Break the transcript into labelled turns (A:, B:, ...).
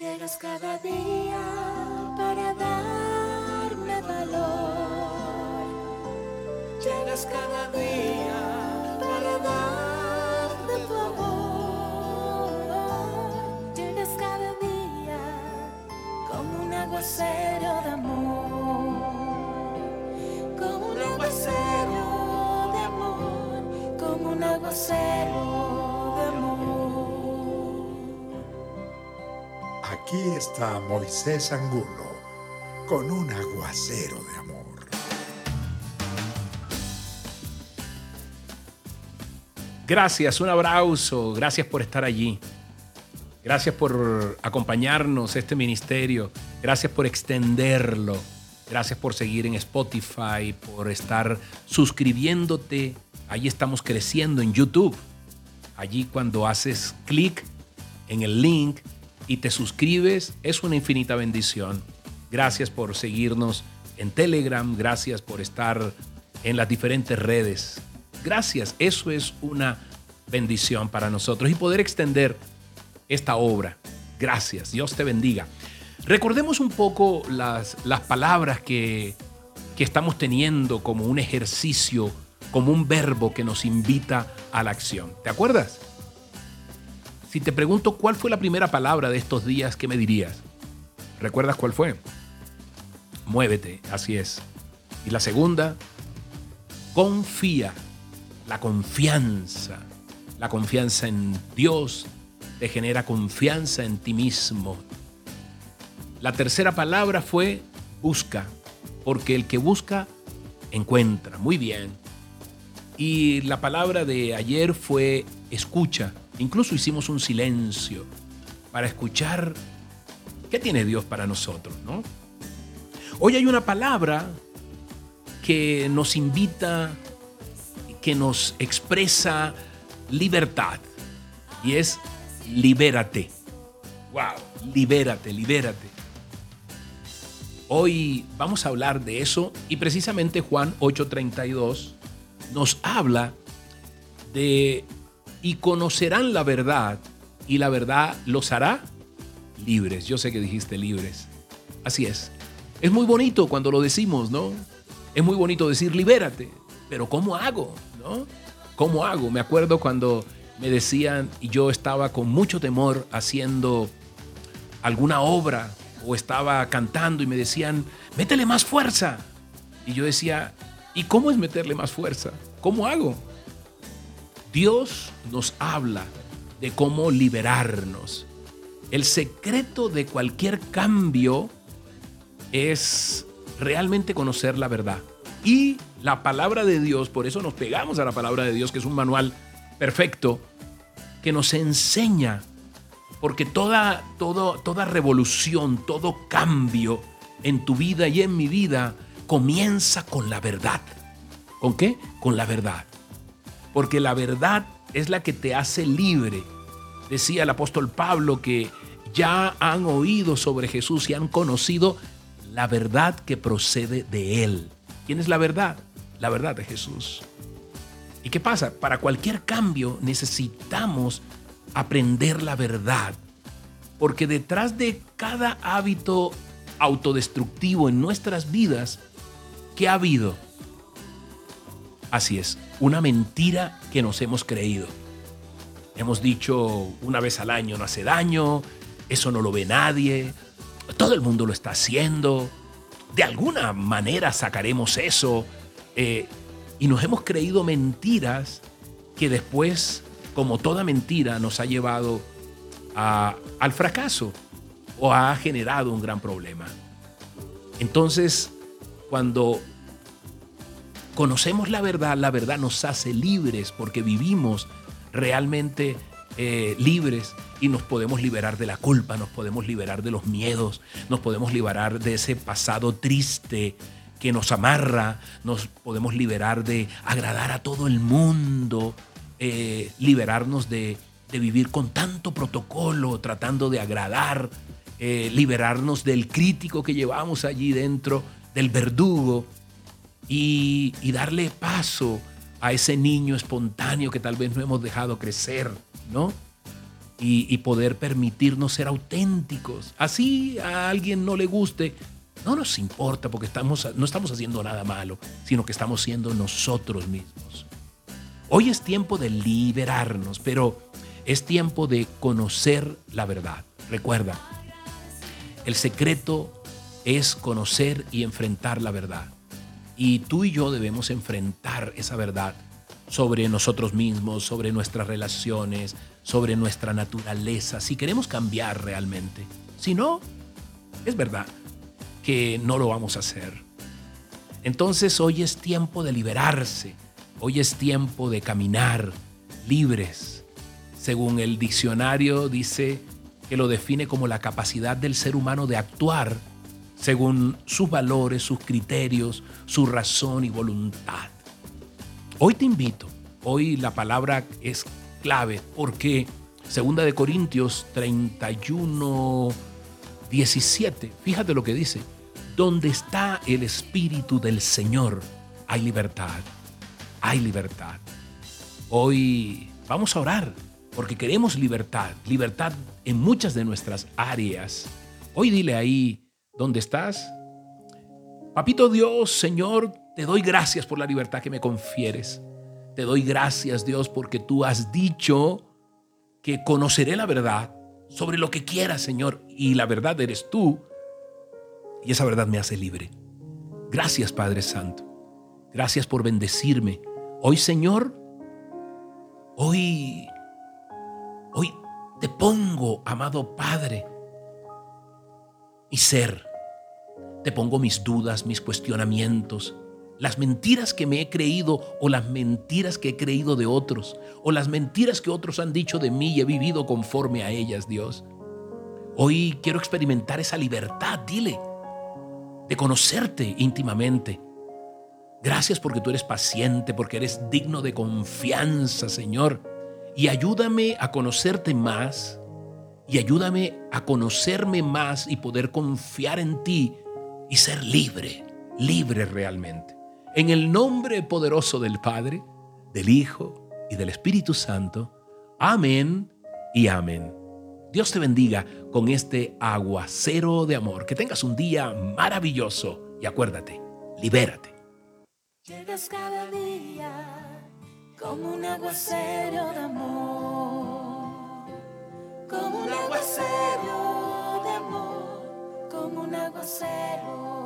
A: Llegas cada día para darme valor. Llegas cada día para darme tu amor. Llegas cada día como un aguacero de amor. Como un aguacero de amor. Como un aguacero
B: Aquí está Moisés Angulo con un aguacero de amor.
C: Gracias, un abrazo, gracias por estar allí. Gracias por acompañarnos este ministerio. Gracias por extenderlo. Gracias por seguir en Spotify, por estar suscribiéndote. Allí estamos creciendo en YouTube. Allí cuando haces clic en el link y te suscribes, es una infinita bendición. Gracias por seguirnos en Telegram. Gracias por estar en las diferentes redes. Gracias, eso es una bendición para nosotros y poder extender esta obra. Gracias, Dios te bendiga. Recordemos un poco las, las palabras que, que estamos teniendo como un ejercicio, como un verbo que nos invita a la acción. ¿Te acuerdas? Si te pregunto cuál fue la primera palabra de estos días, ¿qué me dirías? ¿Recuerdas cuál fue? Muévete, así es. Y la segunda, confía. La confianza. La confianza en Dios te genera confianza en ti mismo. La tercera palabra fue busca, porque el que busca, encuentra. Muy bien. Y la palabra de ayer fue escucha. Incluso hicimos un silencio para escuchar qué tiene Dios para nosotros, ¿no? Hoy hay una palabra que nos invita, que nos expresa libertad y es libérate. Wow, libérate, libérate. Hoy vamos a hablar de eso y precisamente Juan 8:32 nos habla de y conocerán la verdad y la verdad los hará libres. Yo sé que dijiste libres. Así es. Es muy bonito cuando lo decimos, ¿no? Es muy bonito decir libérate, pero ¿cómo hago? ¿No? ¿Cómo hago? Me acuerdo cuando me decían y yo estaba con mucho temor haciendo alguna obra o estaba cantando y me decían, métele más fuerza. Y yo decía, ¿y cómo es meterle más fuerza? ¿Cómo hago? Dios nos habla de cómo liberarnos. El secreto de cualquier cambio es realmente conocer la verdad. Y la palabra de Dios, por eso nos pegamos a la palabra de Dios, que es un manual perfecto, que nos enseña, porque toda, todo, toda revolución, todo cambio en tu vida y en mi vida comienza con la verdad. ¿Con qué? Con la verdad. Porque la verdad es la que te hace libre. Decía el apóstol Pablo que ya han oído sobre Jesús y han conocido la verdad que procede de Él. ¿Quién es la verdad? La verdad de Jesús. ¿Y qué pasa? Para cualquier cambio necesitamos aprender la verdad. Porque detrás de cada hábito autodestructivo en nuestras vidas, ¿qué ha habido? Así es, una mentira que nos hemos creído. Hemos dicho una vez al año no hace daño, eso no lo ve nadie, todo el mundo lo está haciendo, de alguna manera sacaremos eso. eh, y nos hemos creído mentiras que después, como toda mentira, nos ha llevado al fracaso o ha generado un gran problema. Entonces, cuando conocemos la verdad, la verdad nos hace libres porque vivimos realmente eh, libres y nos podemos liberar de la culpa, nos podemos liberar de los miedos, nos podemos liberar de ese pasado triste que nos amarra, nos podemos liberar de agradar a todo el mundo, eh, liberarnos de, de vivir con tanto protocolo, tratando de agradar, eh, liberarnos del crítico que llevamos allí dentro, del verdugo, y, darle paso a ese niño espontáneo que tal vez no hemos dejado crecer, ¿no? y, y poder permitirnos ser auténticos. Así a alguien no le guste, no nos importa porque estamos, no estamos haciendo nada malo, sino que estamos siendo nosotros mismos. Hoy es tiempo de liberarnos, pero es tiempo de conocer la verdad. Recuerda, el secreto es conocer y enfrentar la verdad. Y tú y yo debemos enfrentar esa verdad sobre nosotros mismos, sobre nuestras relaciones, sobre nuestra naturaleza, si queremos cambiar realmente. Si no, es verdad que no lo vamos a hacer. Entonces hoy es tiempo de liberarse, hoy es tiempo de caminar libres. Según el diccionario dice que lo define como la capacidad del ser humano de actuar según sus valores, sus criterios, su razón y voluntad. Hoy te invito, hoy la palabra es clave porque segunda de Corintios 31 17, fíjate lo que dice, donde está el espíritu del Señor hay libertad. Hay libertad. Hoy vamos a orar porque queremos libertad, libertad en muchas de nuestras áreas. Hoy dile ahí, ¿dónde estás? Papito Dios, Señor, te doy gracias por la libertad que me confieres. Te doy gracias, Dios, porque tú has dicho que conoceré la verdad sobre lo que quieras, Señor, y la verdad eres tú, y esa verdad me hace libre. Gracias, Padre Santo. Gracias por bendecirme. Hoy, Señor, hoy, hoy te pongo, amado Padre, mi ser. Te pongo mis dudas, mis cuestionamientos, las mentiras que me he creído o las mentiras que he creído de otros o las mentiras que otros han dicho de mí y he vivido conforme a ellas, Dios. Hoy quiero experimentar esa libertad, dile, de conocerte íntimamente. Gracias porque tú eres paciente, porque eres digno de confianza, Señor. Y ayúdame a conocerte más y ayúdame a conocerme más y poder confiar en ti y ser libre, libre realmente. En el nombre poderoso del Padre, del Hijo y del Espíritu Santo. Amén y amén. Dios te bendiga con este aguacero de amor. Que tengas un día maravilloso y acuérdate, libérate.
A: Llegas cada día como un aguacero de amor, como un aguacero como un aguacero